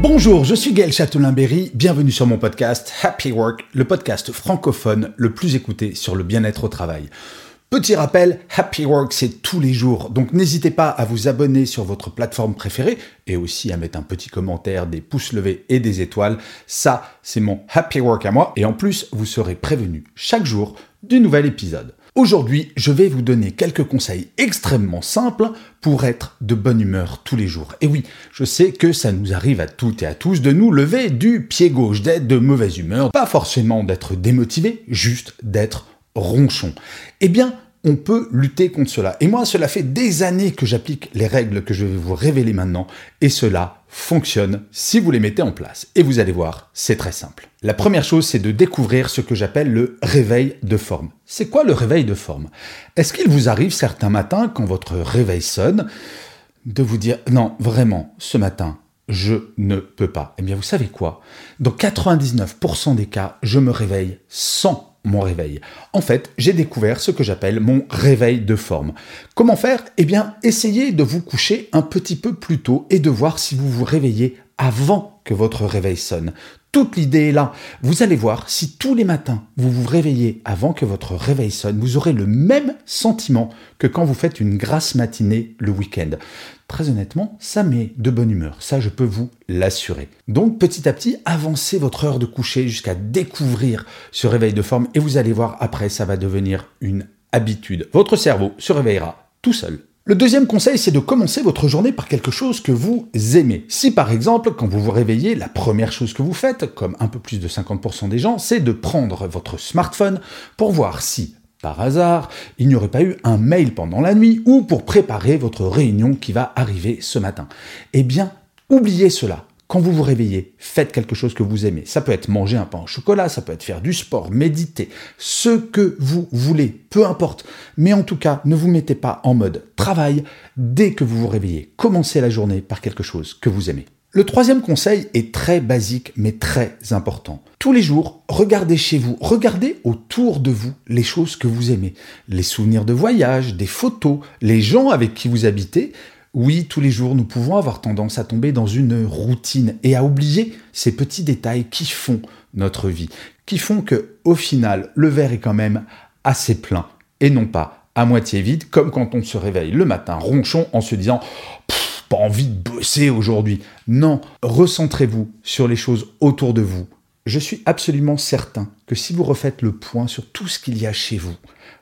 Bonjour, je suis Gaël Châtelain-Berry, bienvenue sur mon podcast Happy Work, le podcast francophone le plus écouté sur le bien-être au travail. Petit rappel, Happy Work c'est tous les jours, donc n'hésitez pas à vous abonner sur votre plateforme préférée et aussi à mettre un petit commentaire, des pouces levés et des étoiles. Ça, c'est mon Happy Work à moi et en plus, vous serez prévenu chaque jour du nouvel épisode. Aujourd'hui, je vais vous donner quelques conseils extrêmement simples pour être de bonne humeur tous les jours. Et oui, je sais que ça nous arrive à toutes et à tous de nous lever du pied gauche, d'être de mauvaise humeur, pas forcément d'être démotivé, juste d'être ronchon. Eh bien, on peut lutter contre cela. Et moi, cela fait des années que j'applique les règles que je vais vous révéler maintenant, et cela fonctionne si vous les mettez en place. Et vous allez voir, c'est très simple. La première chose, c'est de découvrir ce que j'appelle le réveil de forme. C'est quoi le réveil de forme? Est-ce qu'il vous arrive certains matins, quand votre réveil sonne, de vous dire non, vraiment, ce matin, je ne peux pas. Eh bien, vous savez quoi? Dans 99% des cas, je me réveille sans mon réveil. En fait, j'ai découvert ce que j'appelle mon réveil de forme. Comment faire? Eh bien, essayez de vous coucher un petit peu plus tôt et de voir si vous vous réveillez avant que votre réveil sonne. Toute l'idée est là. Vous allez voir, si tous les matins vous vous réveillez avant que votre réveil sonne, vous aurez le même sentiment que quand vous faites une grasse matinée le week-end. Très honnêtement, ça met de bonne humeur. Ça, je peux vous l'assurer. Donc, petit à petit, avancez votre heure de coucher jusqu'à découvrir ce réveil de forme et vous allez voir, après, ça va devenir une habitude. Votre cerveau se réveillera tout seul. Le deuxième conseil, c'est de commencer votre journée par quelque chose que vous aimez. Si par exemple, quand vous vous réveillez, la première chose que vous faites, comme un peu plus de 50% des gens, c'est de prendre votre smartphone pour voir si, par hasard, il n'y aurait pas eu un mail pendant la nuit ou pour préparer votre réunion qui va arriver ce matin. Eh bien, oubliez cela. Quand vous vous réveillez, faites quelque chose que vous aimez. Ça peut être manger un pain au chocolat, ça peut être faire du sport, méditer, ce que vous voulez, peu importe. Mais en tout cas, ne vous mettez pas en mode travail dès que vous vous réveillez. Commencez la journée par quelque chose que vous aimez. Le troisième conseil est très basique mais très important. Tous les jours, regardez chez vous, regardez autour de vous les choses que vous aimez, les souvenirs de voyage, des photos, les gens avec qui vous habitez, oui, tous les jours, nous pouvons avoir tendance à tomber dans une routine et à oublier ces petits détails qui font notre vie, qui font que, au final, le verre est quand même assez plein et non pas à moitié vide, comme quand on se réveille le matin ronchon en se disant pas envie de bosser aujourd'hui. Non, recentrez-vous sur les choses autour de vous. Je suis absolument certain que si vous refaites le point sur tout ce qu'il y a chez vous,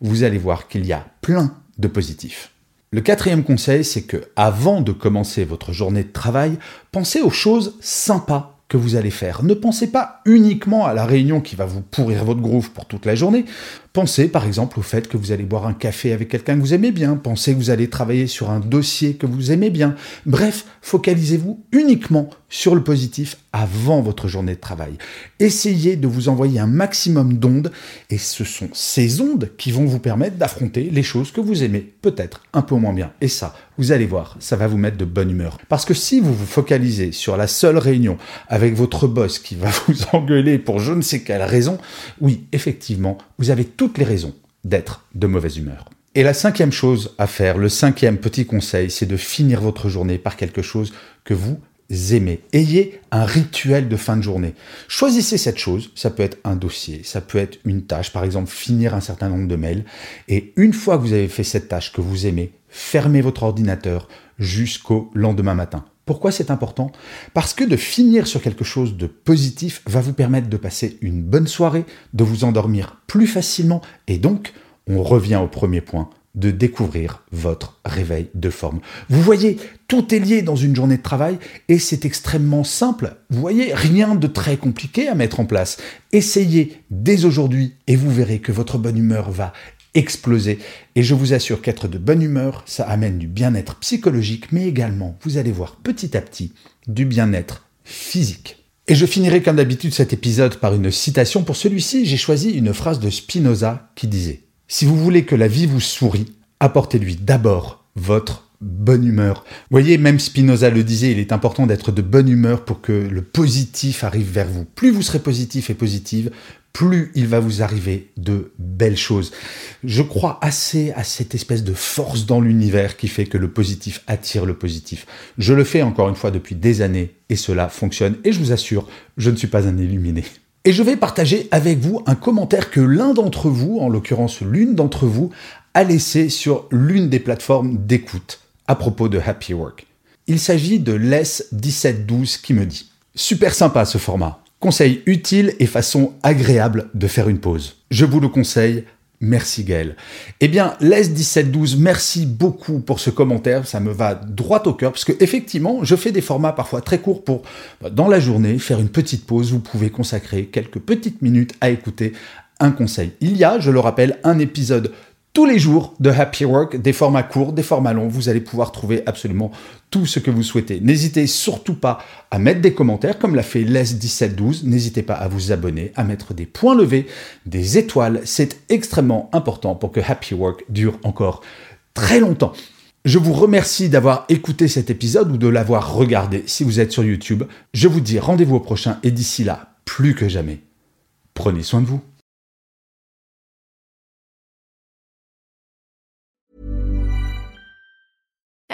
vous allez voir qu'il y a plein de positifs. Le quatrième conseil, c'est que avant de commencer votre journée de travail, pensez aux choses sympas que vous allez faire. Ne pensez pas uniquement à la réunion qui va vous pourrir votre groove pour toute la journée. Pensez par exemple au fait que vous allez boire un café avec quelqu'un que vous aimez bien. Pensez que vous allez travailler sur un dossier que vous aimez bien. Bref, focalisez-vous uniquement sur le positif avant votre journée de travail. Essayez de vous envoyer un maximum d'ondes et ce sont ces ondes qui vont vous permettre d'affronter les choses que vous aimez peut-être un peu moins bien. Et ça, vous allez voir, ça va vous mettre de bonne humeur. Parce que si vous vous focalisez sur la seule réunion avec votre boss qui va vous engueuler pour je ne sais quelle raison, oui, effectivement, vous avez toutes les raisons d'être de mauvaise humeur. Et la cinquième chose à faire, le cinquième petit conseil, c'est de finir votre journée par quelque chose que vous aimez. Ayez un rituel de fin de journée. Choisissez cette chose, ça peut être un dossier, ça peut être une tâche, par exemple finir un certain nombre de mails, et une fois que vous avez fait cette tâche que vous aimez, fermez votre ordinateur jusqu'au lendemain matin. Pourquoi c'est important? Parce que de finir sur quelque chose de positif va vous permettre de passer une bonne soirée, de vous endormir plus facilement et donc, on revient au premier point, de découvrir votre réveil de forme. Vous voyez, tout est lié dans une journée de travail et c'est extrêmement simple. Vous voyez, rien de très compliqué à mettre en place. Essayez dès aujourd'hui et vous verrez que votre bonne humeur va exploser. Et je vous assure qu'être de bonne humeur, ça amène du bien-être psychologique, mais également, vous allez voir petit à petit, du bien-être physique. Et je finirai comme d'habitude cet épisode par une citation. Pour celui-ci, j'ai choisi une phrase de Spinoza qui disait Si vous voulez que la vie vous sourie, apportez-lui d'abord votre bonne humeur. Vous voyez, même Spinoza le disait, il est important d'être de bonne humeur pour que le positif arrive vers vous. Plus vous serez positif et positive, plus il va vous arriver de belles choses. Je crois assez à cette espèce de force dans l'univers qui fait que le positif attire le positif. Je le fais encore une fois depuis des années et cela fonctionne et je vous assure, je ne suis pas un illuminé. Et je vais partager avec vous un commentaire que l'un d'entre vous, en l'occurrence l'une d'entre vous, a laissé sur l'une des plateformes d'écoute à propos de Happy Work. Il s'agit de Les1712 qui me dit Super sympa ce format. Conseil utile et façon agréable de faire une pause. Je vous le conseille. Merci Gaël. Eh bien, Les1712, merci beaucoup pour ce commentaire. Ça me va droit au cœur parce que effectivement, je fais des formats parfois très courts pour, bah, dans la journée, faire une petite pause. Vous pouvez consacrer quelques petites minutes à écouter un conseil. Il y a, je le rappelle, un épisode tous les jours de Happy Work, des formats courts, des formats longs. Vous allez pouvoir trouver absolument tout ce que vous souhaitez. N'hésitez surtout pas à mettre des commentaires comme l'a fait Les1712. N'hésitez pas à vous abonner, à mettre des points levés, des étoiles. C'est extrêmement important pour que Happy Work dure encore très longtemps. Je vous remercie d'avoir écouté cet épisode ou de l'avoir regardé si vous êtes sur YouTube. Je vous dis rendez-vous au prochain et d'ici là, plus que jamais, prenez soin de vous.